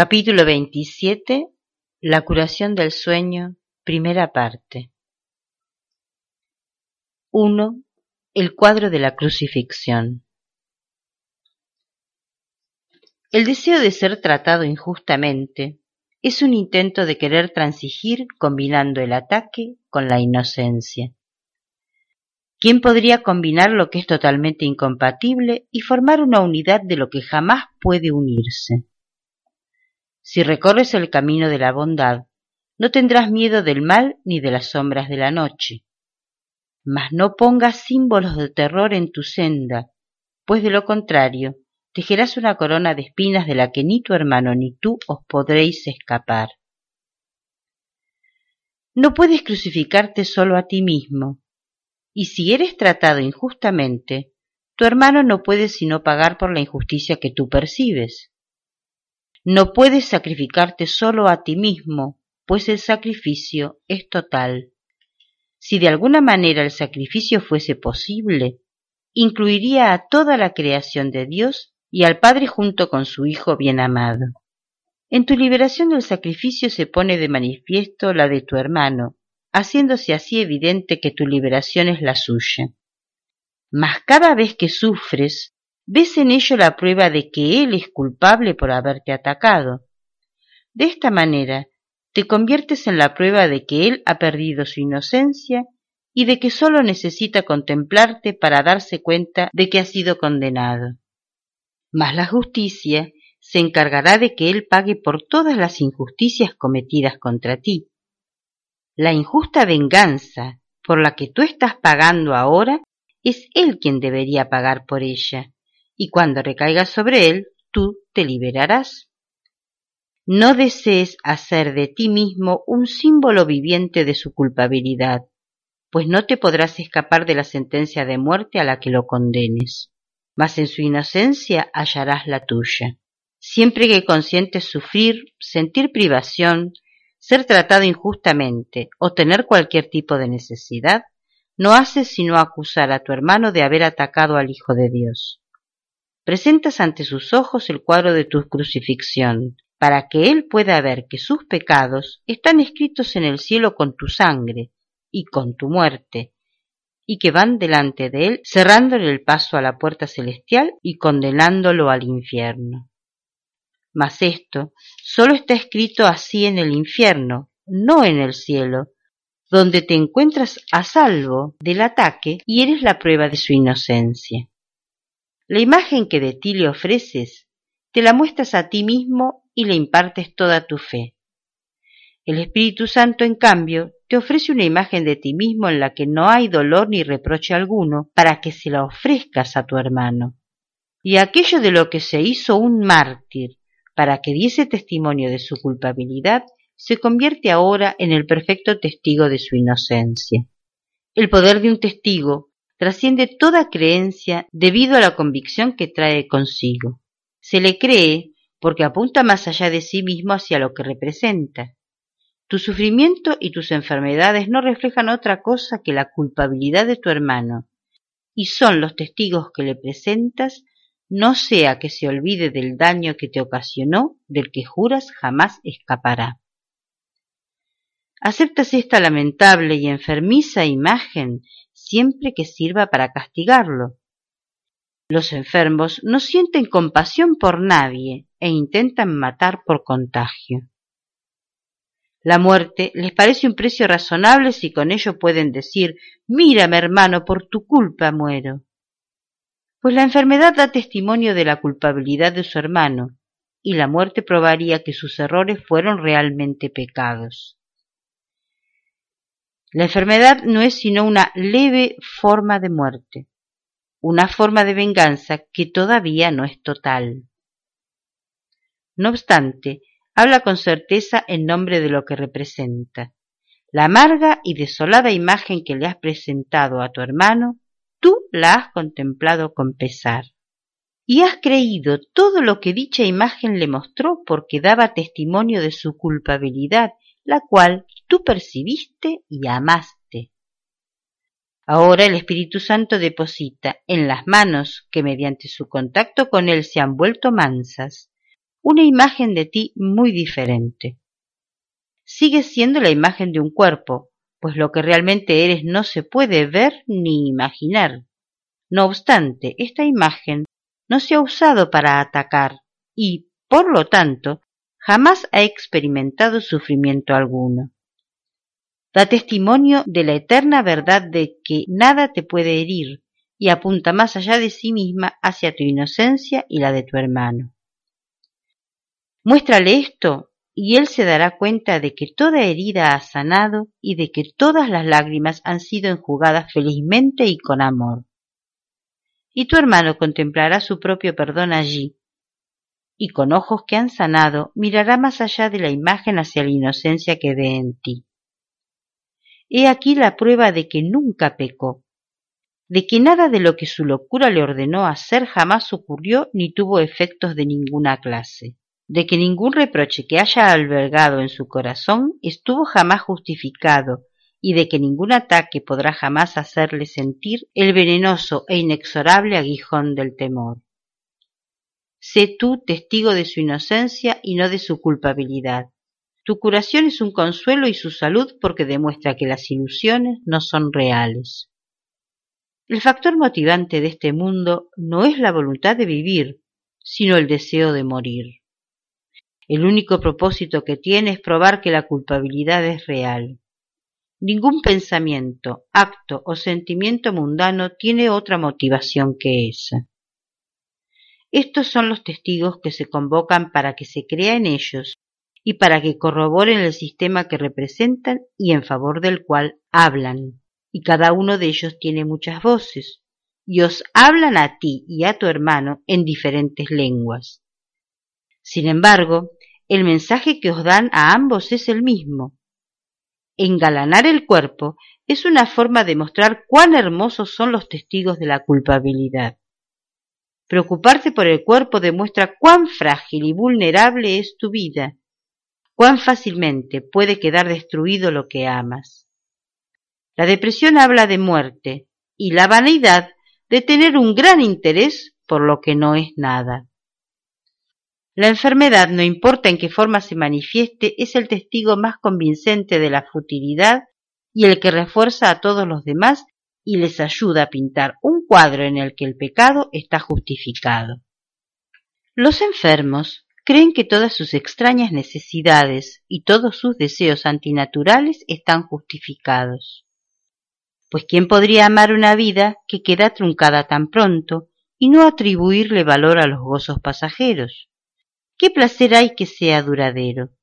Capítulo 27 La curación del sueño Primera parte 1. El cuadro de la crucifixión El deseo de ser tratado injustamente es un intento de querer transigir combinando el ataque con la inocencia. ¿Quién podría combinar lo que es totalmente incompatible y formar una unidad de lo que jamás puede unirse? Si recorres el camino de la bondad, no tendrás miedo del mal ni de las sombras de la noche. Mas no pongas símbolos de terror en tu senda, pues de lo contrario tejerás una corona de espinas de la que ni tu hermano ni tú os podréis escapar. No puedes crucificarte solo a ti mismo, y si eres tratado injustamente, tu hermano no puede sino pagar por la injusticia que tú percibes. No puedes sacrificarte solo a ti mismo, pues el sacrificio es total. Si de alguna manera el sacrificio fuese posible, incluiría a toda la creación de Dios y al Padre junto con su Hijo bien amado. En tu liberación del sacrificio se pone de manifiesto la de tu hermano, haciéndose así evidente que tu liberación es la suya. Mas cada vez que sufres, ves en ello la prueba de que él es culpable por haberte atacado. De esta manera, te conviertes en la prueba de que él ha perdido su inocencia y de que sólo necesita contemplarte para darse cuenta de que ha sido condenado mas la justicia se encargará de que él pague por todas las injusticias cometidas contra ti. La injusta venganza por la que tú estás pagando ahora es él quien debería pagar por ella, y cuando recaiga sobre él, tú te liberarás. No desees hacer de ti mismo un símbolo viviente de su culpabilidad, pues no te podrás escapar de la sentencia de muerte a la que lo condenes mas en su inocencia hallarás la tuya. Siempre que consientes sufrir, sentir privación, ser tratado injustamente o tener cualquier tipo de necesidad, no haces sino acusar a tu hermano de haber atacado al Hijo de Dios. Presentas ante sus ojos el cuadro de tu crucifixión, para que él pueda ver que sus pecados están escritos en el cielo con tu sangre y con tu muerte, y que van delante de él, cerrándole el paso a la puerta celestial y condenándolo al infierno. Mas esto sólo está escrito así en el infierno, no en el cielo, donde te encuentras a salvo del ataque y eres la prueba de su inocencia. La imagen que de ti le ofreces, te la muestras a ti mismo y le impartes toda tu fe. El Espíritu Santo, en cambio, te ofrece una imagen de ti mismo en la que no hay dolor ni reproche alguno para que se la ofrezcas a tu hermano. Y aquello de lo que se hizo un mártir para que diese testimonio de su culpabilidad se convierte ahora en el perfecto testigo de su inocencia. El poder de un testigo trasciende toda creencia debido a la convicción que trae consigo. Se le cree porque apunta más allá de sí mismo hacia lo que representa. Tu sufrimiento y tus enfermedades no reflejan otra cosa que la culpabilidad de tu hermano, y son los testigos que le presentas, no sea que se olvide del daño que te ocasionó, del que juras jamás escapará. Aceptas esta lamentable y enfermiza imagen siempre que sirva para castigarlo. Los enfermos no sienten compasión por nadie e intentan matar por contagio. La muerte les parece un precio razonable si con ello pueden decir Mírame, hermano, por tu culpa muero. Pues la enfermedad da testimonio de la culpabilidad de su hermano, y la muerte probaría que sus errores fueron realmente pecados. La enfermedad no es sino una leve forma de muerte, una forma de venganza que todavía no es total. No obstante, habla con certeza en nombre de lo que representa. La amarga y desolada imagen que le has presentado a tu hermano, tú la has contemplado con pesar. Y has creído todo lo que dicha imagen le mostró porque daba testimonio de su culpabilidad, la cual tú percibiste y amaste. Ahora el Espíritu Santo deposita en las manos que mediante su contacto con él se han vuelto mansas, una imagen de ti muy diferente. Sigues siendo la imagen de un cuerpo, pues lo que realmente eres no se puede ver ni imaginar. No obstante, esta imagen no se ha usado para atacar y, por lo tanto, jamás ha experimentado sufrimiento alguno. Da testimonio de la eterna verdad de que nada te puede herir y apunta más allá de sí misma hacia tu inocencia y la de tu hermano. Muéstrale esto y él se dará cuenta de que toda herida ha sanado y de que todas las lágrimas han sido enjugadas felizmente y con amor. Y tu hermano contemplará su propio perdón allí, y con ojos que han sanado mirará más allá de la imagen hacia la inocencia que ve en ti. He aquí la prueba de que nunca pecó, de que nada de lo que su locura le ordenó hacer jamás ocurrió ni tuvo efectos de ninguna clase de que ningún reproche que haya albergado en su corazón estuvo jamás justificado y de que ningún ataque podrá jamás hacerle sentir el venenoso e inexorable aguijón del temor. Sé tú testigo de su inocencia y no de su culpabilidad. Tu curación es un consuelo y su salud porque demuestra que las ilusiones no son reales. El factor motivante de este mundo no es la voluntad de vivir, sino el deseo de morir. El único propósito que tiene es probar que la culpabilidad es real. Ningún pensamiento, acto o sentimiento mundano tiene otra motivación que esa. Estos son los testigos que se convocan para que se crea en ellos y para que corroboren el sistema que representan y en favor del cual hablan. Y cada uno de ellos tiene muchas voces, y os hablan a ti y a tu hermano en diferentes lenguas. Sin embargo, el mensaje que os dan a ambos es el mismo. Engalanar el cuerpo es una forma de mostrar cuán hermosos son los testigos de la culpabilidad. Preocuparte por el cuerpo demuestra cuán frágil y vulnerable es tu vida, cuán fácilmente puede quedar destruido lo que amas. La depresión habla de muerte y la vanidad de tener un gran interés por lo que no es nada. La enfermedad, no importa en qué forma se manifieste, es el testigo más convincente de la futilidad y el que refuerza a todos los demás y les ayuda a pintar un cuadro en el que el pecado está justificado. Los enfermos creen que todas sus extrañas necesidades y todos sus deseos antinaturales están justificados. Pues ¿quién podría amar una vida que queda truncada tan pronto y no atribuirle valor a los gozos pasajeros? ¿Qué placer hay que sea duradero?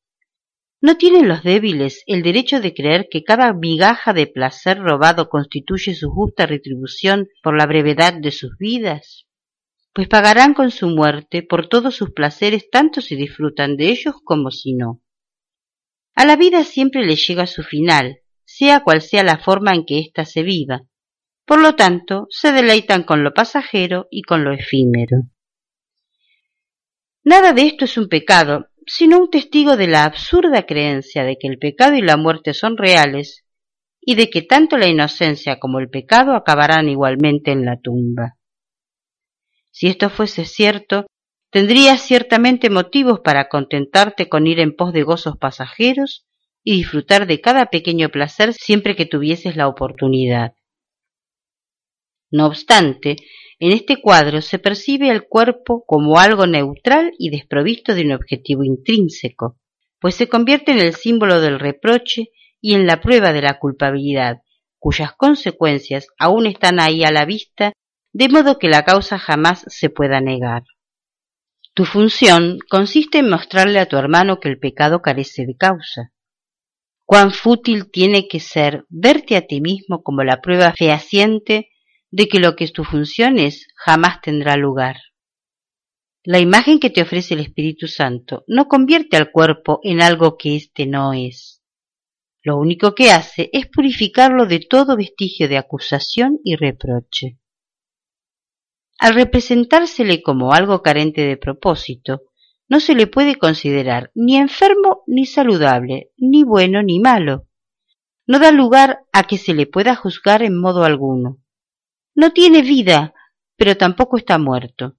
¿No tienen los débiles el derecho de creer que cada migaja de placer robado constituye su justa retribución por la brevedad de sus vidas? Pues pagarán con su muerte por todos sus placeres tanto si disfrutan de ellos como si no. A la vida siempre le llega su final, sea cual sea la forma en que ésta se viva. Por lo tanto, se deleitan con lo pasajero y con lo efímero. Nada de esto es un pecado, sino un testigo de la absurda creencia de que el pecado y la muerte son reales y de que tanto la inocencia como el pecado acabarán igualmente en la tumba. Si esto fuese cierto, tendrías ciertamente motivos para contentarte con ir en pos de gozos pasajeros y disfrutar de cada pequeño placer siempre que tuvieses la oportunidad. No obstante, en este cuadro se percibe el cuerpo como algo neutral y desprovisto de un objetivo intrínseco, pues se convierte en el símbolo del reproche y en la prueba de la culpabilidad, cuyas consecuencias aún están ahí a la vista, de modo que la causa jamás se pueda negar. Tu función consiste en mostrarle a tu hermano que el pecado carece de causa. Cuán fútil tiene que ser verte a ti mismo como la prueba fehaciente de que lo que tu función es jamás tendrá lugar. La imagen que te ofrece el Espíritu Santo no convierte al cuerpo en algo que éste no es. Lo único que hace es purificarlo de todo vestigio de acusación y reproche. Al representársele como algo carente de propósito, no se le puede considerar ni enfermo ni saludable, ni bueno ni malo. No da lugar a que se le pueda juzgar en modo alguno. No tiene vida, pero tampoco está muerto.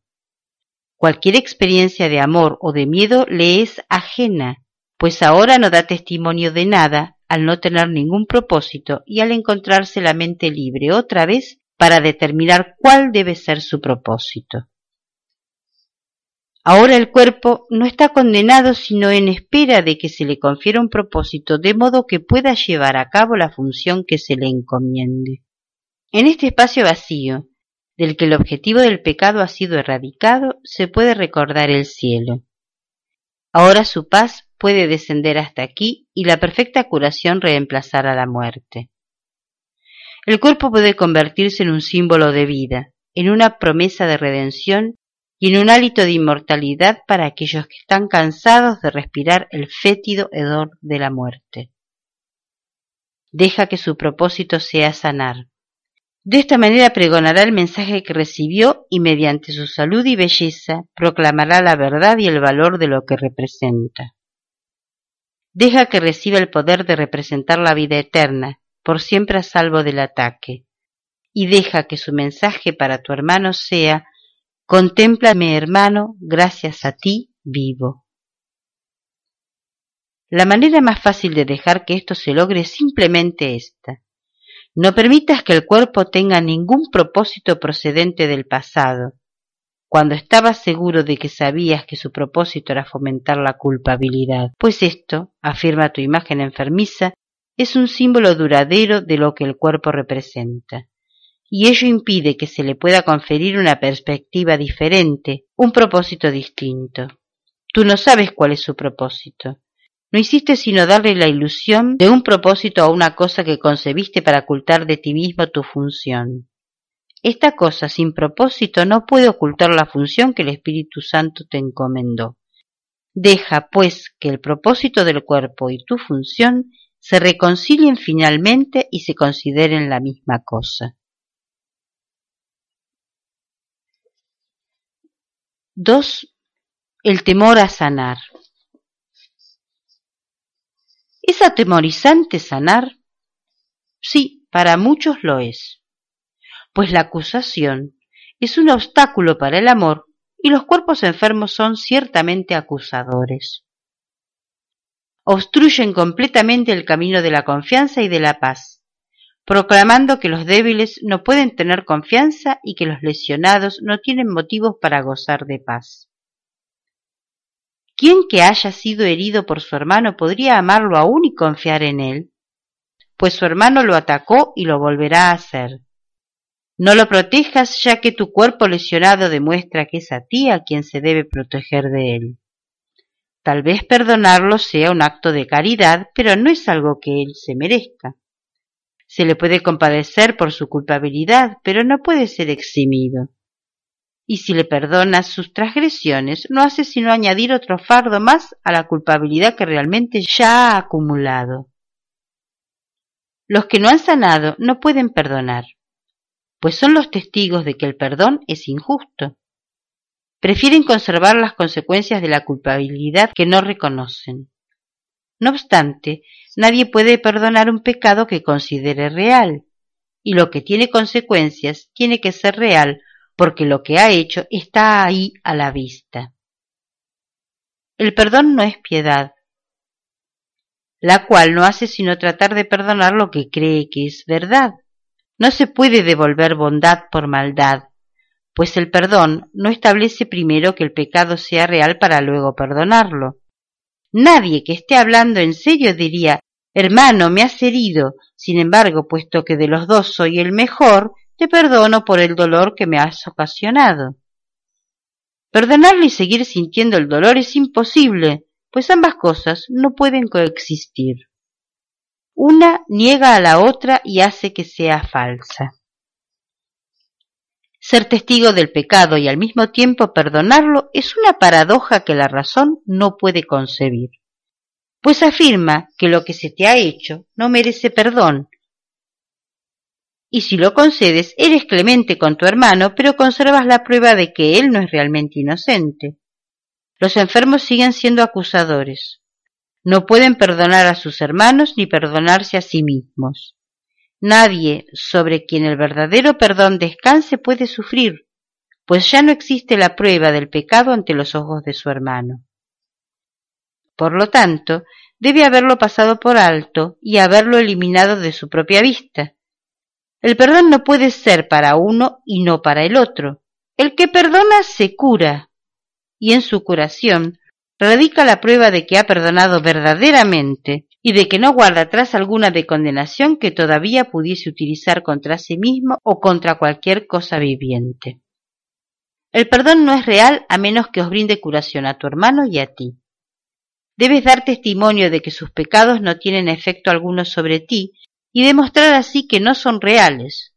Cualquier experiencia de amor o de miedo le es ajena, pues ahora no da testimonio de nada al no tener ningún propósito y al encontrarse la mente libre otra vez para determinar cuál debe ser su propósito. Ahora el cuerpo no está condenado sino en espera de que se le confiera un propósito de modo que pueda llevar a cabo la función que se le encomiende. En este espacio vacío, del que el objetivo del pecado ha sido erradicado, se puede recordar el cielo. Ahora su paz puede descender hasta aquí y la perfecta curación reemplazar a la muerte. El cuerpo puede convertirse en un símbolo de vida, en una promesa de redención y en un hálito de inmortalidad para aquellos que están cansados de respirar el fétido hedor de la muerte. Deja que su propósito sea sanar, de esta manera pregonará el mensaje que recibió y mediante su salud y belleza proclamará la verdad y el valor de lo que representa. Deja que reciba el poder de representar la vida eterna, por siempre a salvo del ataque, y deja que su mensaje para tu hermano sea Contémplame, hermano, gracias a ti vivo. La manera más fácil de dejar que esto se logre es simplemente esta no permitas que el cuerpo tenga ningún propósito procedente del pasado, cuando estabas seguro de que sabías que su propósito era fomentar la culpabilidad, pues esto, afirma tu imagen enfermiza, es un símbolo duradero de lo que el cuerpo representa, y ello impide que se le pueda conferir una perspectiva diferente, un propósito distinto. Tú no sabes cuál es su propósito, no hiciste sino darle la ilusión de un propósito a una cosa que concebiste para ocultar de ti mismo tu función. Esta cosa sin propósito no puede ocultar la función que el Espíritu Santo te encomendó. Deja, pues, que el propósito del cuerpo y tu función se reconcilien finalmente y se consideren la misma cosa. 2. El temor a sanar. ¿Es atemorizante sanar? Sí, para muchos lo es, pues la acusación es un obstáculo para el amor y los cuerpos enfermos son ciertamente acusadores. Obstruyen completamente el camino de la confianza y de la paz, proclamando que los débiles no pueden tener confianza y que los lesionados no tienen motivos para gozar de paz. ¿Quién que haya sido herido por su hermano podría amarlo aún y confiar en él? Pues su hermano lo atacó y lo volverá a hacer. No lo protejas ya que tu cuerpo lesionado demuestra que es a ti a quien se debe proteger de él. Tal vez perdonarlo sea un acto de caridad, pero no es algo que él se merezca. Se le puede compadecer por su culpabilidad, pero no puede ser eximido y si le perdonas sus transgresiones, no hace sino añadir otro fardo más a la culpabilidad que realmente ya ha acumulado. Los que no han sanado no pueden perdonar, pues son los testigos de que el perdón es injusto. Prefieren conservar las consecuencias de la culpabilidad que no reconocen. No obstante, nadie puede perdonar un pecado que considere real, y lo que tiene consecuencias tiene que ser real porque lo que ha hecho está ahí a la vista. El perdón no es piedad, la cual no hace sino tratar de perdonar lo que cree que es verdad. No se puede devolver bondad por maldad, pues el perdón no establece primero que el pecado sea real para luego perdonarlo. Nadie que esté hablando en serio diría Hermano, me has herido. Sin embargo, puesto que de los dos soy el mejor, te perdono por el dolor que me has ocasionado. Perdonarle y seguir sintiendo el dolor es imposible, pues ambas cosas no pueden coexistir. Una niega a la otra y hace que sea falsa. Ser testigo del pecado y al mismo tiempo perdonarlo es una paradoja que la razón no puede concebir, pues afirma que lo que se te ha hecho no merece perdón y si lo concedes, eres clemente con tu hermano, pero conservas la prueba de que él no es realmente inocente. Los enfermos siguen siendo acusadores. No pueden perdonar a sus hermanos ni perdonarse a sí mismos. Nadie sobre quien el verdadero perdón descanse puede sufrir, pues ya no existe la prueba del pecado ante los ojos de su hermano. Por lo tanto, debe haberlo pasado por alto y haberlo eliminado de su propia vista. El perdón no puede ser para uno y no para el otro. El que perdona se cura, y en su curación radica la prueba de que ha perdonado verdaderamente y de que no guarda atrás alguna de condenación que todavía pudiese utilizar contra sí mismo o contra cualquier cosa viviente. El perdón no es real a menos que os brinde curación a tu hermano y a ti. Debes dar testimonio de que sus pecados no tienen efecto alguno sobre ti y demostrar así que no son reales.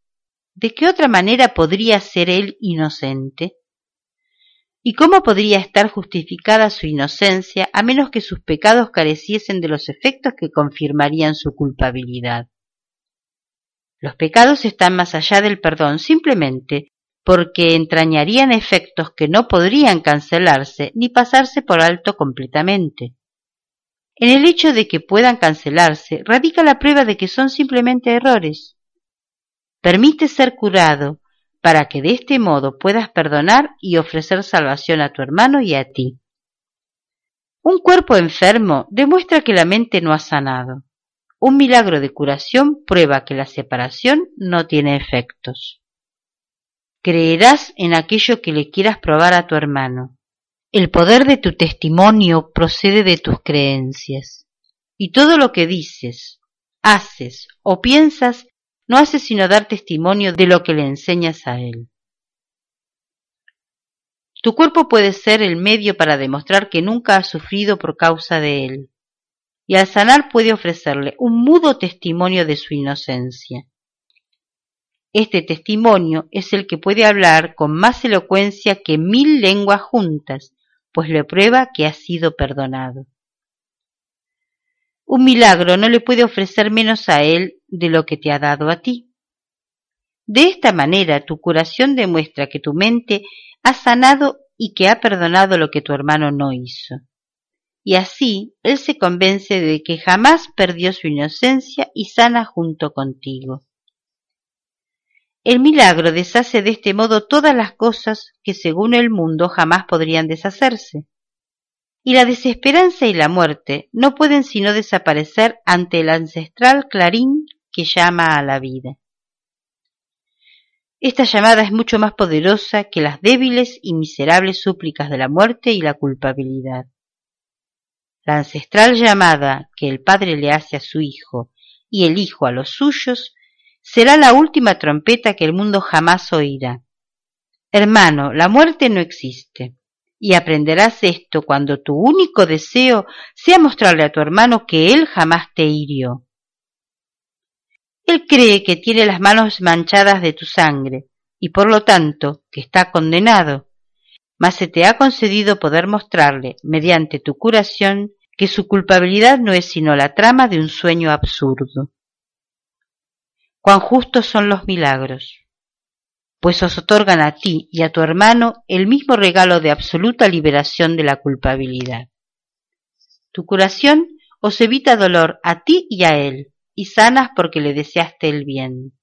¿De qué otra manera podría ser él inocente? ¿Y cómo podría estar justificada su inocencia a menos que sus pecados careciesen de los efectos que confirmarían su culpabilidad? Los pecados están más allá del perdón simplemente porque entrañarían efectos que no podrían cancelarse ni pasarse por alto completamente. En el hecho de que puedan cancelarse radica la prueba de que son simplemente errores. Permite ser curado para que de este modo puedas perdonar y ofrecer salvación a tu hermano y a ti. Un cuerpo enfermo demuestra que la mente no ha sanado. Un milagro de curación prueba que la separación no tiene efectos. Creerás en aquello que le quieras probar a tu hermano. El poder de tu testimonio procede de tus creencias, y todo lo que dices, haces o piensas no hace sino dar testimonio de lo que le enseñas a él. Tu cuerpo puede ser el medio para demostrar que nunca has sufrido por causa de él, y al sanar puede ofrecerle un mudo testimonio de su inocencia. Este testimonio es el que puede hablar con más elocuencia que mil lenguas juntas, pues le prueba que ha sido perdonado. Un milagro no le puede ofrecer menos a él de lo que te ha dado a ti. De esta manera tu curación demuestra que tu mente ha sanado y que ha perdonado lo que tu hermano no hizo. Y así él se convence de que jamás perdió su inocencia y sana junto contigo. El milagro deshace de este modo todas las cosas que según el mundo jamás podrían deshacerse. Y la desesperanza y la muerte no pueden sino desaparecer ante el ancestral clarín que llama a la vida. Esta llamada es mucho más poderosa que las débiles y miserables súplicas de la muerte y la culpabilidad. La ancestral llamada que el padre le hace a su hijo y el hijo a los suyos será la última trompeta que el mundo jamás oirá. Hermano, la muerte no existe, y aprenderás esto cuando tu único deseo sea mostrarle a tu hermano que él jamás te hirió. Él cree que tiene las manos manchadas de tu sangre, y por lo tanto que está condenado, mas se te ha concedido poder mostrarle, mediante tu curación, que su culpabilidad no es sino la trama de un sueño absurdo cuán justos son los milagros, pues os otorgan a ti y a tu hermano el mismo regalo de absoluta liberación de la culpabilidad. Tu curación os evita dolor a ti y a él, y sanas porque le deseaste el bien.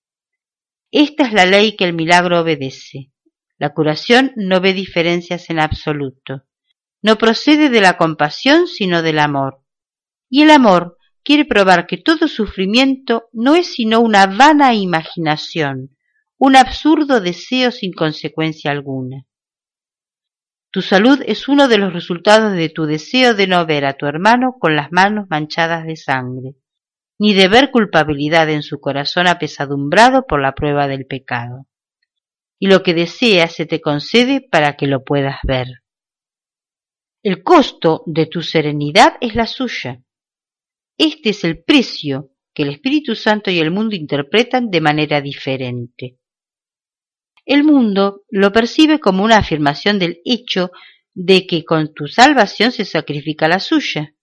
Esta es la ley que el milagro obedece. La curación no ve diferencias en absoluto. No procede de la compasión, sino del amor. Y el amor quiere probar que todo sufrimiento no es sino una vana imaginación, un absurdo deseo sin consecuencia alguna. Tu salud es uno de los resultados de tu deseo de no ver a tu hermano con las manos manchadas de sangre, ni de ver culpabilidad en su corazón apesadumbrado por la prueba del pecado. Y lo que deseas se te concede para que lo puedas ver. El costo de tu serenidad es la suya. Este es el precio que el Espíritu Santo y el mundo interpretan de manera diferente. El mundo lo percibe como una afirmación del hecho de que con tu salvación se sacrifica la suya.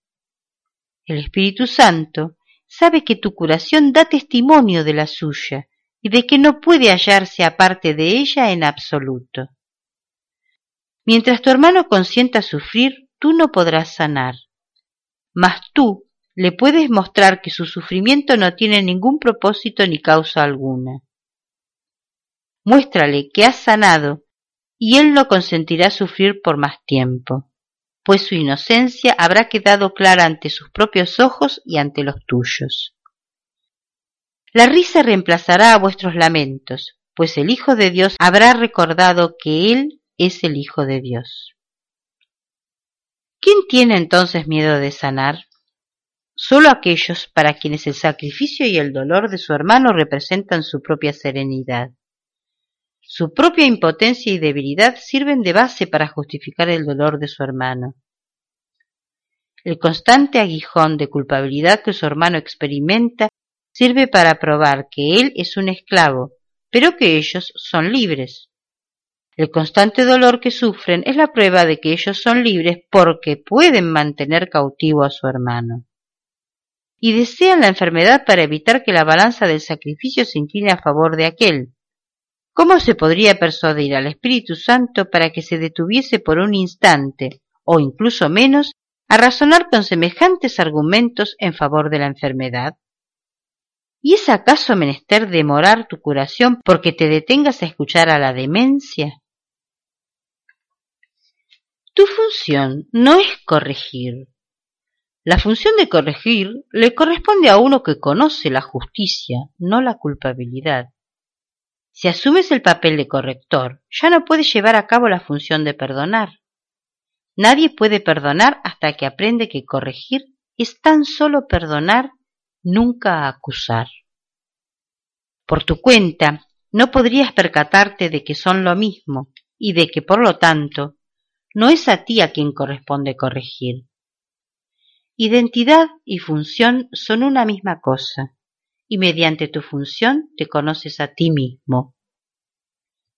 El Espíritu Santo sabe que tu curación da testimonio de la suya y de que no puede hallarse aparte de ella en absoluto. Mientras tu hermano consienta sufrir, tú no podrás sanar. Mas tú le puedes mostrar que su sufrimiento no tiene ningún propósito ni causa alguna. Muéstrale que has sanado y él no consentirá sufrir por más tiempo, pues su inocencia habrá quedado clara ante sus propios ojos y ante los tuyos. La risa reemplazará a vuestros lamentos, pues el Hijo de Dios habrá recordado que Él es el Hijo de Dios. ¿Quién tiene entonces miedo de sanar? Solo aquellos para quienes el sacrificio y el dolor de su hermano representan su propia serenidad. Su propia impotencia y debilidad sirven de base para justificar el dolor de su hermano. El constante aguijón de culpabilidad que su hermano experimenta sirve para probar que él es un esclavo, pero que ellos son libres. El constante dolor que sufren es la prueba de que ellos son libres porque pueden mantener cautivo a su hermano. Y desean la enfermedad para evitar que la balanza del sacrificio se incline a favor de aquel. ¿Cómo se podría persuadir al Espíritu Santo para que se detuviese por un instante, o incluso menos, a razonar con semejantes argumentos en favor de la enfermedad? ¿Y es acaso menester demorar tu curación porque te detengas a escuchar a la demencia? Tu función no es corregir. La función de corregir le corresponde a uno que conoce la justicia, no la culpabilidad. Si asumes el papel de corrector, ya no puedes llevar a cabo la función de perdonar. Nadie puede perdonar hasta que aprende que corregir es tan solo perdonar nunca acusar. Por tu cuenta, no podrías percatarte de que son lo mismo y de que, por lo tanto, no es a ti a quien corresponde corregir. Identidad y función son una misma cosa, y mediante tu función te conoces a ti mismo.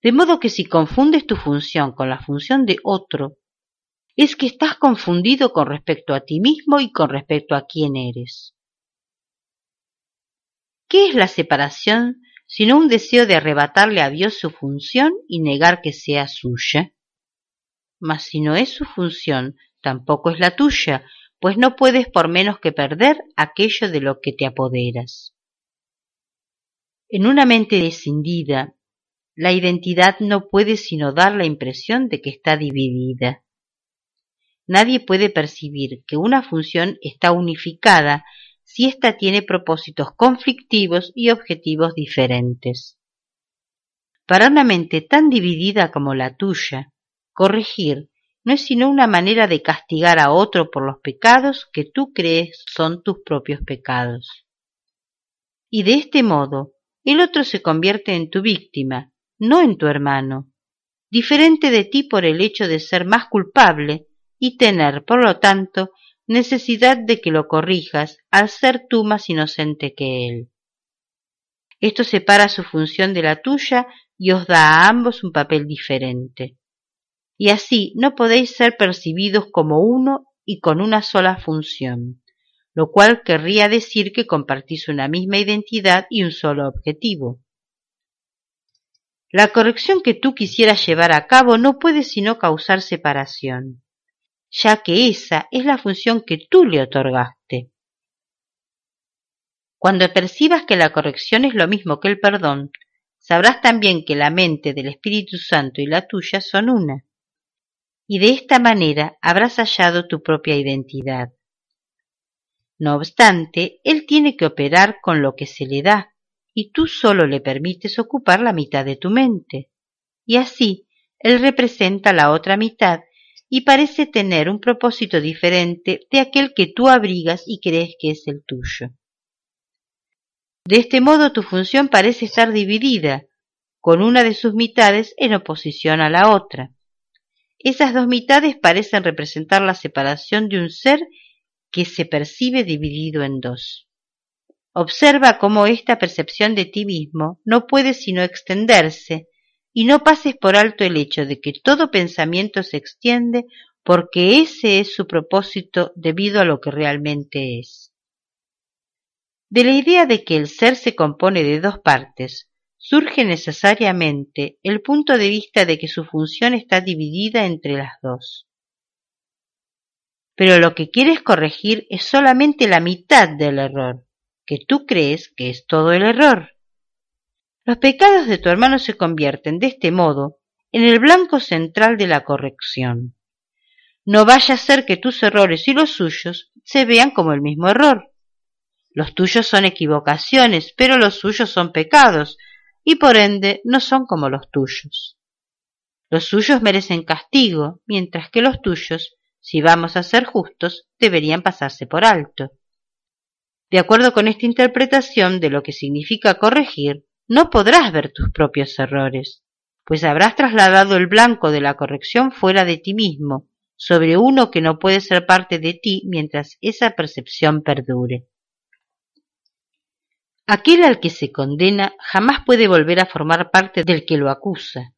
De modo que si confundes tu función con la función de otro, es que estás confundido con respecto a ti mismo y con respecto a quién eres. ¿Qué es la separación sino un deseo de arrebatarle a Dios su función y negar que sea suya? Mas si no es su función, tampoco es la tuya, pues no puedes por menos que perder aquello de lo que te apoderas. En una mente descindida, la identidad no puede sino dar la impresión de que está dividida. Nadie puede percibir que una función está unificada si ésta tiene propósitos conflictivos y objetivos diferentes. Para una mente tan dividida como la tuya, corregir no es sino una manera de castigar a otro por los pecados que tú crees son tus propios pecados. Y de este modo, el otro se convierte en tu víctima, no en tu hermano, diferente de ti por el hecho de ser más culpable y tener, por lo tanto, necesidad de que lo corrijas al ser tú más inocente que él. Esto separa su función de la tuya y os da a ambos un papel diferente. Y así no podéis ser percibidos como uno y con una sola función, lo cual querría decir que compartís una misma identidad y un solo objetivo. La corrección que tú quisieras llevar a cabo no puede sino causar separación ya que esa es la función que tú le otorgaste. Cuando percibas que la corrección es lo mismo que el perdón, sabrás también que la mente del Espíritu Santo y la tuya son una, y de esta manera habrás hallado tu propia identidad. No obstante, Él tiene que operar con lo que se le da, y tú solo le permites ocupar la mitad de tu mente. Y así, Él representa la otra mitad y parece tener un propósito diferente de aquel que tú abrigas y crees que es el tuyo. De este modo tu función parece estar dividida, con una de sus mitades en oposición a la otra. Esas dos mitades parecen representar la separación de un ser que se percibe dividido en dos. Observa cómo esta percepción de ti mismo no puede sino extenderse y no pases por alto el hecho de que todo pensamiento se extiende porque ese es su propósito debido a lo que realmente es. De la idea de que el ser se compone de dos partes, surge necesariamente el punto de vista de que su función está dividida entre las dos. Pero lo que quieres corregir es solamente la mitad del error, que tú crees que es todo el error. Los pecados de tu hermano se convierten de este modo en el blanco central de la corrección. No vaya a ser que tus errores y los suyos se vean como el mismo error. Los tuyos son equivocaciones, pero los suyos son pecados, y por ende no son como los tuyos. Los suyos merecen castigo, mientras que los tuyos, si vamos a ser justos, deberían pasarse por alto. De acuerdo con esta interpretación de lo que significa corregir, no podrás ver tus propios errores, pues habrás trasladado el blanco de la corrección fuera de ti mismo, sobre uno que no puede ser parte de ti mientras esa percepción perdure. Aquel al que se condena jamás puede volver a formar parte del que lo acusa,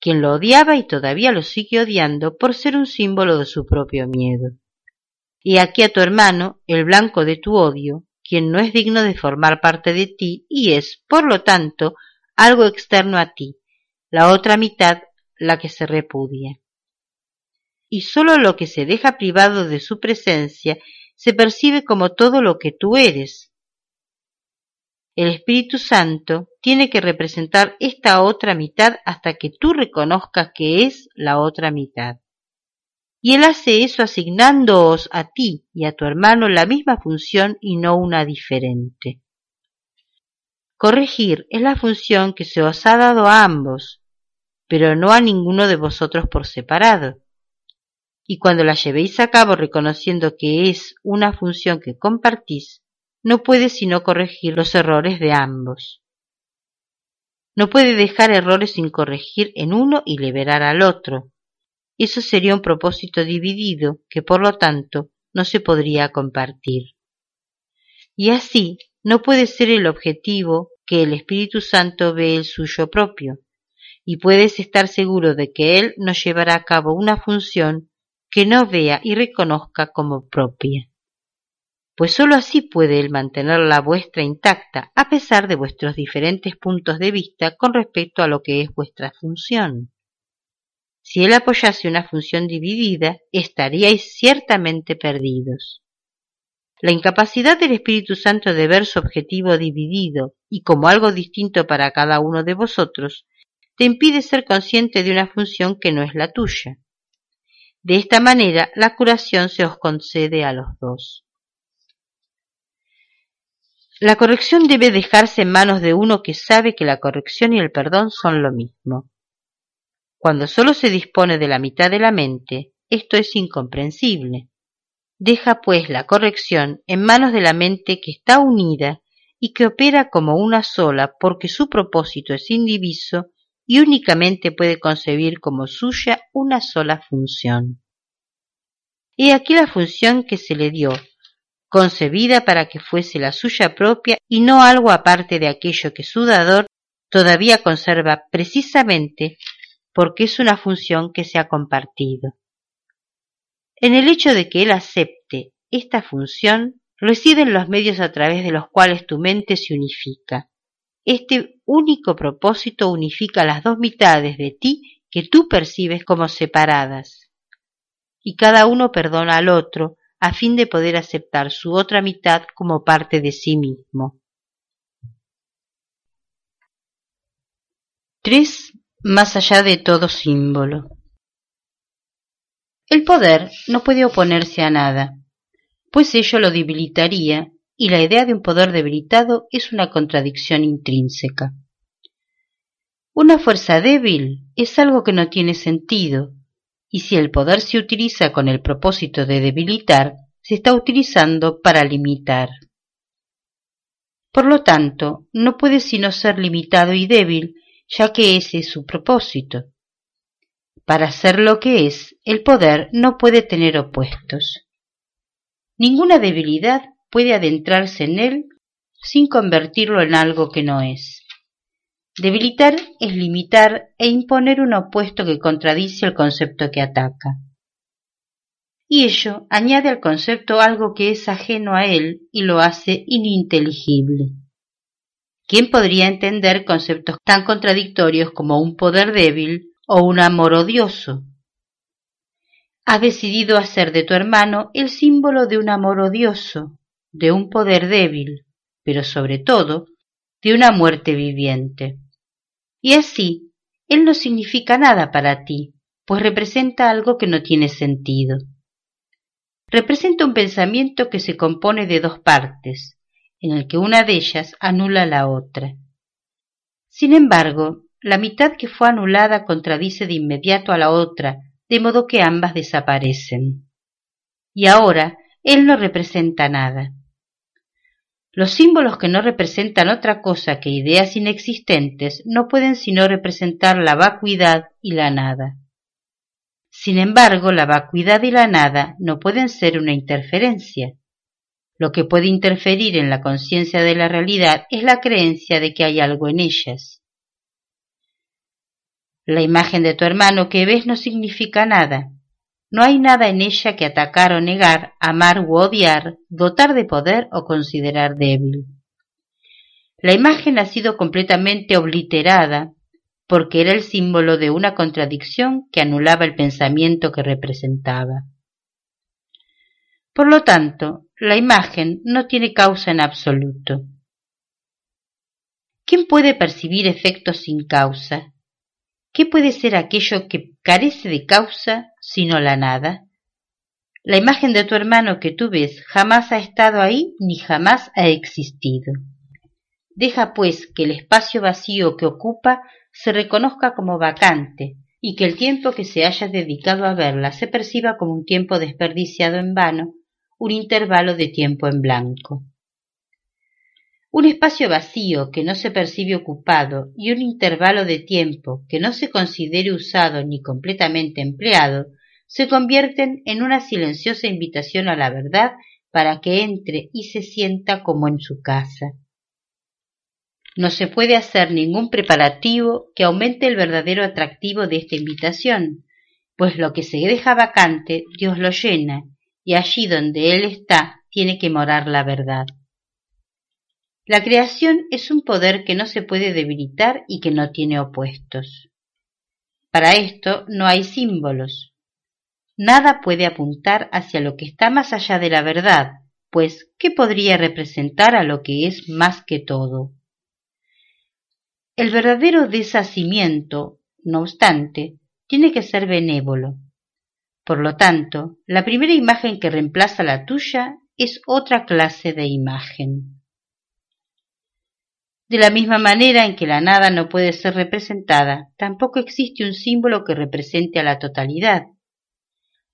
quien lo odiaba y todavía lo sigue odiando por ser un símbolo de su propio miedo. Y aquí a tu hermano, el blanco de tu odio, quien no es digno de formar parte de ti y es, por lo tanto, algo externo a ti, la otra mitad la que se repudia. Y sólo lo que se deja privado de su presencia se percibe como todo lo que tú eres. El Espíritu Santo tiene que representar esta otra mitad hasta que tú reconozcas que es la otra mitad y Él hace eso asignándoos a ti y a tu hermano la misma función y no una diferente. Corregir es la función que se os ha dado a ambos, pero no a ninguno de vosotros por separado. Y cuando la llevéis a cabo reconociendo que es una función que compartís, no puede sino corregir los errores de ambos. No puede dejar errores sin corregir en uno y liberar al otro, eso sería un propósito dividido que por lo tanto no se podría compartir. Y así no puede ser el objetivo que el Espíritu Santo ve el suyo propio, y puedes estar seguro de que Él no llevará a cabo una función que no vea y reconozca como propia. Pues sólo así puede Él mantener la vuestra intacta a pesar de vuestros diferentes puntos de vista con respecto a lo que es vuestra función. Si él apoyase una función dividida, estaríais ciertamente perdidos. La incapacidad del Espíritu Santo de ver su objetivo dividido y como algo distinto para cada uno de vosotros, te impide ser consciente de una función que no es la tuya. De esta manera, la curación se os concede a los dos. La corrección debe dejarse en manos de uno que sabe que la corrección y el perdón son lo mismo. Cuando sólo se dispone de la mitad de la mente, esto es incomprensible. Deja pues la corrección en manos de la mente que está unida y que opera como una sola porque su propósito es indiviso y únicamente puede concebir como suya una sola función. He aquí la función que se le dio, concebida para que fuese la suya propia y no algo aparte de aquello que su dador todavía conserva precisamente porque es una función que se ha compartido. En el hecho de que él acepte esta función, residen los medios a través de los cuales tu mente se unifica. Este único propósito unifica las dos mitades de ti que tú percibes como separadas. Y cada uno perdona al otro a fin de poder aceptar su otra mitad como parte de sí mismo. 3 más allá de todo símbolo. El poder no puede oponerse a nada, pues ello lo debilitaría y la idea de un poder debilitado es una contradicción intrínseca. Una fuerza débil es algo que no tiene sentido, y si el poder se utiliza con el propósito de debilitar, se está utilizando para limitar. Por lo tanto, no puede sino ser limitado y débil ya que ese es su propósito. Para ser lo que es, el poder no puede tener opuestos. Ninguna debilidad puede adentrarse en él sin convertirlo en algo que no es. Debilitar es limitar e imponer un opuesto que contradice el concepto que ataca. Y ello añade al concepto algo que es ajeno a él y lo hace ininteligible. ¿Quién podría entender conceptos tan contradictorios como un poder débil o un amor odioso? Has decidido hacer de tu hermano el símbolo de un amor odioso, de un poder débil, pero sobre todo de una muerte viviente. Y así, él no significa nada para ti, pues representa algo que no tiene sentido. Representa un pensamiento que se compone de dos partes, en el que una de ellas anula la otra. Sin embargo, la mitad que fue anulada contradice de inmediato a la otra, de modo que ambas desaparecen. Y ahora él no representa nada. Los símbolos que no representan otra cosa que ideas inexistentes no pueden sino representar la vacuidad y la nada. Sin embargo, la vacuidad y la nada no pueden ser una interferencia. Lo que puede interferir en la conciencia de la realidad es la creencia de que hay algo en ellas. La imagen de tu hermano que ves no significa nada, no hay nada en ella que atacar o negar, amar u odiar, dotar de poder o considerar débil. La imagen ha sido completamente obliterada porque era el símbolo de una contradicción que anulaba el pensamiento que representaba. Por lo tanto, la imagen no tiene causa en absoluto. ¿Quién puede percibir efectos sin causa? ¿Qué puede ser aquello que carece de causa sino la nada? La imagen de tu hermano que tú ves jamás ha estado ahí ni jamás ha existido. Deja pues que el espacio vacío que ocupa se reconozca como vacante y que el tiempo que se haya dedicado a verla se perciba como un tiempo desperdiciado en vano, un intervalo de tiempo en blanco. Un espacio vacío que no se percibe ocupado y un intervalo de tiempo que no se considere usado ni completamente empleado se convierten en una silenciosa invitación a la verdad para que entre y se sienta como en su casa. No se puede hacer ningún preparativo que aumente el verdadero atractivo de esta invitación, pues lo que se deja vacante Dios lo llena, y allí donde Él está tiene que morar la verdad. La creación es un poder que no se puede debilitar y que no tiene opuestos. Para esto no hay símbolos. Nada puede apuntar hacia lo que está más allá de la verdad, pues ¿qué podría representar a lo que es más que todo? El verdadero deshacimiento, no obstante, tiene que ser benévolo. Por lo tanto, la primera imagen que reemplaza la tuya es otra clase de imagen. De la misma manera en que la nada no puede ser representada, tampoco existe un símbolo que represente a la totalidad.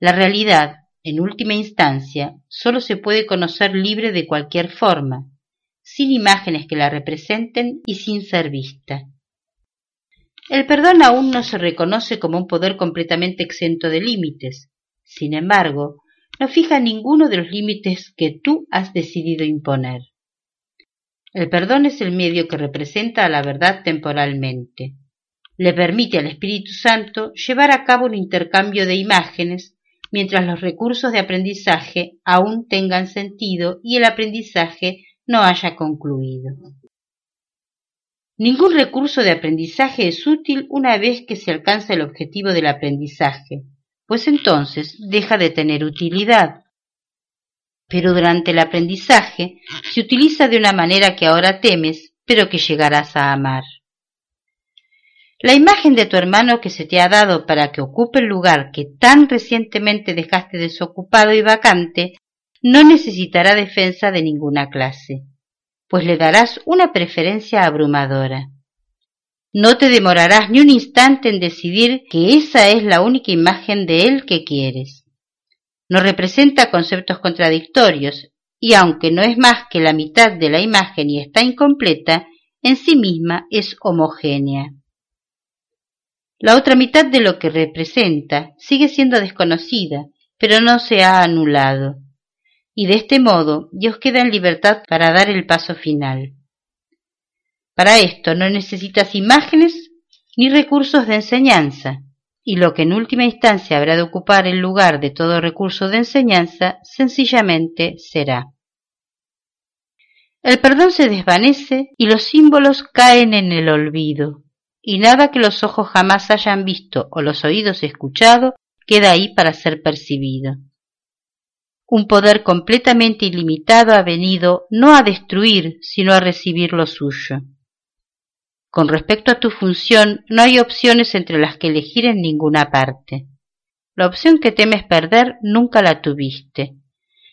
La realidad, en última instancia, sólo se puede conocer libre de cualquier forma, sin imágenes que la representen y sin ser vista. El perdón aún no se reconoce como un poder completamente exento de límites. Sin embargo, no fija ninguno de los límites que tú has decidido imponer. El perdón es el medio que representa a la verdad temporalmente. Le permite al Espíritu Santo llevar a cabo un intercambio de imágenes mientras los recursos de aprendizaje aún tengan sentido y el aprendizaje no haya concluido. Ningún recurso de aprendizaje es útil una vez que se alcanza el objetivo del aprendizaje, pues entonces deja de tener utilidad pero durante el aprendizaje se utiliza de una manera que ahora temes, pero que llegarás a amar. La imagen de tu hermano que se te ha dado para que ocupe el lugar que tan recientemente dejaste desocupado y vacante no necesitará defensa de ninguna clase, pues le darás una preferencia abrumadora. No te demorarás ni un instante en decidir que esa es la única imagen de él que quieres no representa conceptos contradictorios y aunque no es más que la mitad de la imagen y está incompleta, en sí misma es homogénea. La otra mitad de lo que representa sigue siendo desconocida, pero no se ha anulado. Y de este modo Dios queda en libertad para dar el paso final. Para esto no necesitas imágenes ni recursos de enseñanza, y lo que en última instancia habrá de ocupar el lugar de todo recurso de enseñanza, sencillamente será. El perdón se desvanece y los símbolos caen en el olvido, y nada que los ojos jamás hayan visto o los oídos escuchado queda ahí para ser percibido. Un poder completamente ilimitado ha venido no a destruir, sino a recibir lo suyo. Con respecto a tu función, no hay opciones entre las que elegir en ninguna parte. La opción que temes perder nunca la tuviste.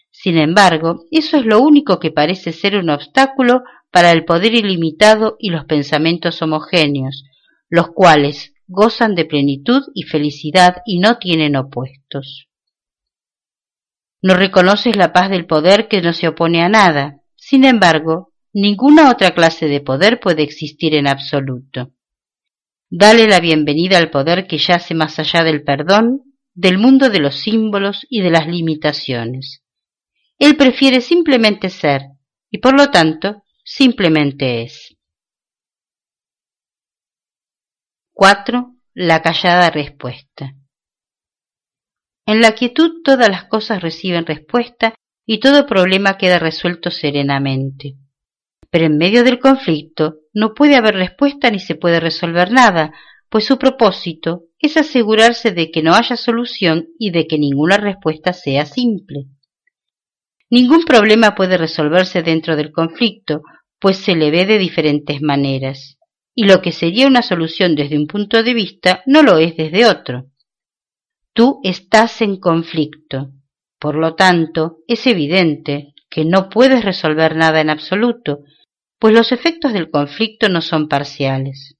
Sin embargo, eso es lo único que parece ser un obstáculo para el poder ilimitado y los pensamientos homogéneos, los cuales gozan de plenitud y felicidad y no tienen opuestos. No reconoces la paz del poder que no se opone a nada. Sin embargo, ninguna otra clase de poder puede existir en absoluto. Dale la bienvenida al poder que yace más allá del perdón, del mundo de los símbolos y de las limitaciones. Él prefiere simplemente ser, y por lo tanto, simplemente es. 4. La callada respuesta. En la quietud todas las cosas reciben respuesta y todo problema queda resuelto serenamente. Pero en medio del conflicto no puede haber respuesta ni se puede resolver nada, pues su propósito es asegurarse de que no haya solución y de que ninguna respuesta sea simple. Ningún problema puede resolverse dentro del conflicto, pues se le ve de diferentes maneras y lo que sería una solución desde un punto de vista no lo es desde otro. Tú estás en conflicto. Por lo tanto, es evidente que no puedes resolver nada en absoluto, pues los efectos del conflicto no son parciales.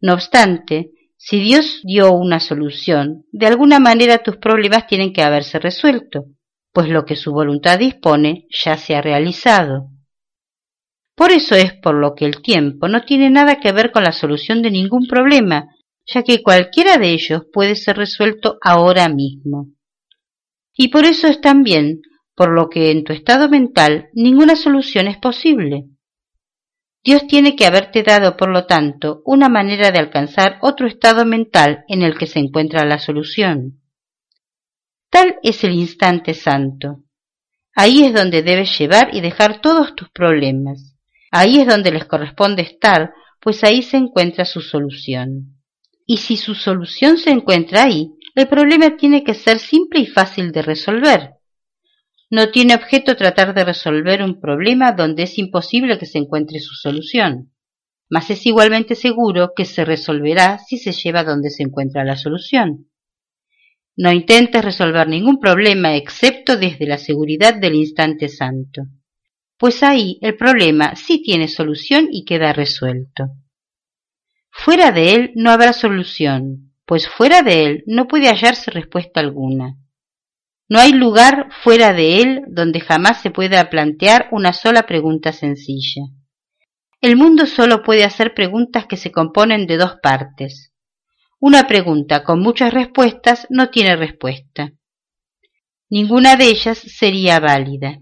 No obstante, si Dios dio una solución, de alguna manera tus problemas tienen que haberse resuelto, pues lo que su voluntad dispone ya se ha realizado. Por eso es por lo que el tiempo no tiene nada que ver con la solución de ningún problema, ya que cualquiera de ellos puede ser resuelto ahora mismo. Y por eso es también por lo que en tu estado mental ninguna solución es posible. Dios tiene que haberte dado, por lo tanto, una manera de alcanzar otro estado mental en el que se encuentra la solución. Tal es el instante santo. Ahí es donde debes llevar y dejar todos tus problemas. Ahí es donde les corresponde estar, pues ahí se encuentra su solución. Y si su solución se encuentra ahí, el problema tiene que ser simple y fácil de resolver. No tiene objeto tratar de resolver un problema donde es imposible que se encuentre su solución, mas es igualmente seguro que se resolverá si se lleva donde se encuentra la solución. No intentes resolver ningún problema excepto desde la seguridad del instante santo pues ahí el problema sí tiene solución y queda resuelto. Fuera de él no habrá solución, pues fuera de él no puede hallarse respuesta alguna. No hay lugar fuera de él donde jamás se pueda plantear una sola pregunta sencilla. El mundo solo puede hacer preguntas que se componen de dos partes. Una pregunta con muchas respuestas no tiene respuesta. Ninguna de ellas sería válida.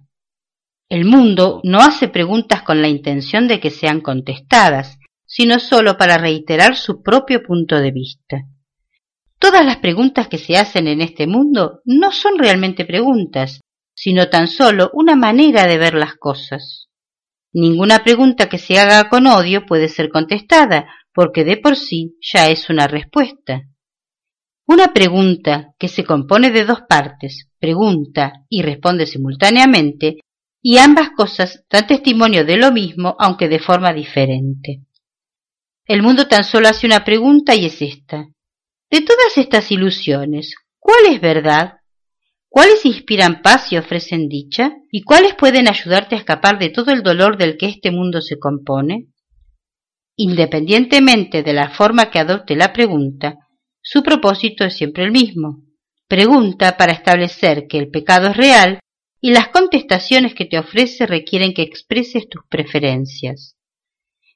El mundo no hace preguntas con la intención de que sean contestadas, sino sólo para reiterar su propio punto de vista. Todas las preguntas que se hacen en este mundo no son realmente preguntas, sino tan solo una manera de ver las cosas. Ninguna pregunta que se haga con odio puede ser contestada, porque de por sí ya es una respuesta. Una pregunta que se compone de dos partes, pregunta y responde simultáneamente, y ambas cosas dan testimonio de lo mismo, aunque de forma diferente. El mundo tan solo hace una pregunta y es esta. De todas estas ilusiones, ¿cuál es verdad? ¿Cuáles inspiran paz y ofrecen dicha? ¿Y cuáles pueden ayudarte a escapar de todo el dolor del que este mundo se compone? Independientemente de la forma que adopte la pregunta, su propósito es siempre el mismo. Pregunta para establecer que el pecado es real y las contestaciones que te ofrece requieren que expreses tus preferencias.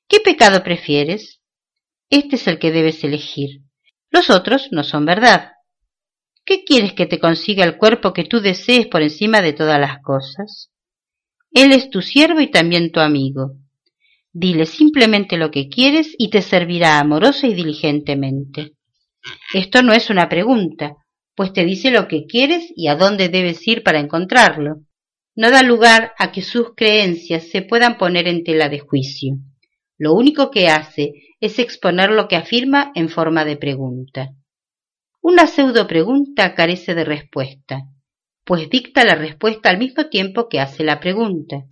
¿Qué pecado prefieres? Este es el que debes elegir. Los otros no son verdad. ¿Qué quieres que te consiga el cuerpo que tú desees por encima de todas las cosas? Él es tu siervo y también tu amigo. Dile simplemente lo que quieres y te servirá amorosa y diligentemente. Esto no es una pregunta, pues te dice lo que quieres y a dónde debes ir para encontrarlo. No da lugar a que sus creencias se puedan poner en tela de juicio. Lo único que hace es exponer lo que afirma en forma de pregunta. Una pseudo pregunta carece de respuesta, pues dicta la respuesta al mismo tiempo que hace la pregunta.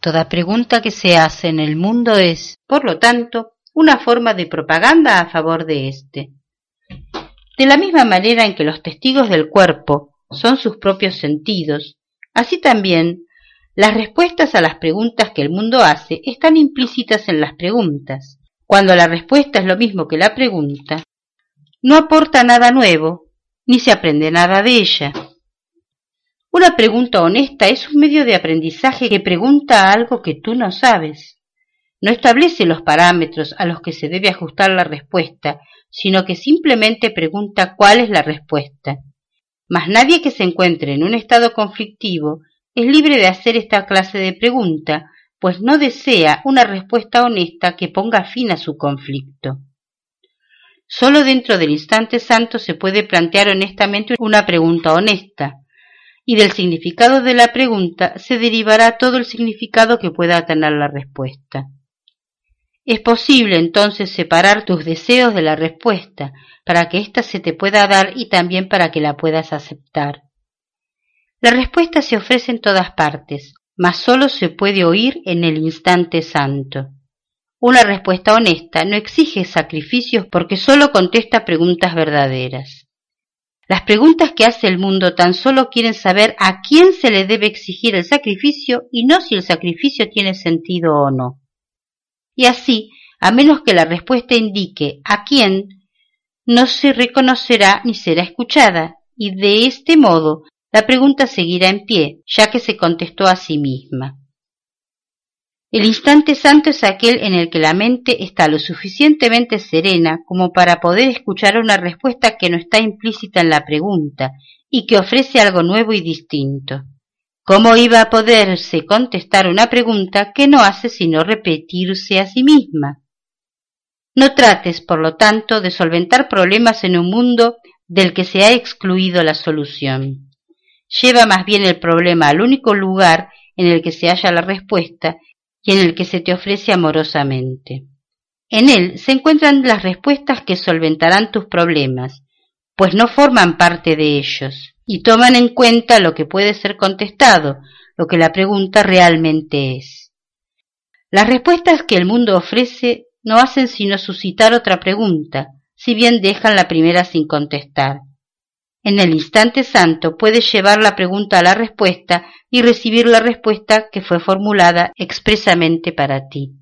Toda pregunta que se hace en el mundo es, por lo tanto, una forma de propaganda a favor de éste. De la misma manera en que los testigos del cuerpo son sus propios sentidos, así también las respuestas a las preguntas que el mundo hace están implícitas en las preguntas. Cuando la respuesta es lo mismo que la pregunta, no aporta nada nuevo, ni se aprende nada de ella. Una pregunta honesta es un medio de aprendizaje que pregunta algo que tú no sabes. No establece los parámetros a los que se debe ajustar la respuesta, sino que simplemente pregunta cuál es la respuesta. Mas nadie que se encuentre en un estado conflictivo es libre de hacer esta clase de pregunta, pues no desea una respuesta honesta que ponga fin a su conflicto. Solo dentro del instante santo se puede plantear honestamente una pregunta honesta, y del significado de la pregunta se derivará todo el significado que pueda tener la respuesta. Es posible entonces separar tus deseos de la respuesta, para que ésta se te pueda dar y también para que la puedas aceptar. La respuesta se ofrece en todas partes, mas sólo se puede oír en el instante santo. Una respuesta honesta no exige sacrificios porque sólo contesta preguntas verdaderas. Las preguntas que hace el mundo tan solo quieren saber a quién se le debe exigir el sacrificio y no si el sacrificio tiene sentido o no y así, a menos que la respuesta indique a quién, no se reconocerá ni será escuchada, y de este modo la pregunta seguirá en pie, ya que se contestó a sí misma. El instante santo es aquel en el que la mente está lo suficientemente serena como para poder escuchar una respuesta que no está implícita en la pregunta y que ofrece algo nuevo y distinto. ¿Cómo iba a poderse contestar una pregunta que no hace sino repetirse a sí misma? No trates, por lo tanto, de solventar problemas en un mundo del que se ha excluido la solución. Lleva más bien el problema al único lugar en el que se halla la respuesta y en el que se te ofrece amorosamente. En él se encuentran las respuestas que solventarán tus problemas, pues no forman parte de ellos y toman en cuenta lo que puede ser contestado, lo que la pregunta realmente es. Las respuestas que el mundo ofrece no hacen sino suscitar otra pregunta, si bien dejan la primera sin contestar. En el instante santo puedes llevar la pregunta a la respuesta y recibir la respuesta que fue formulada expresamente para ti.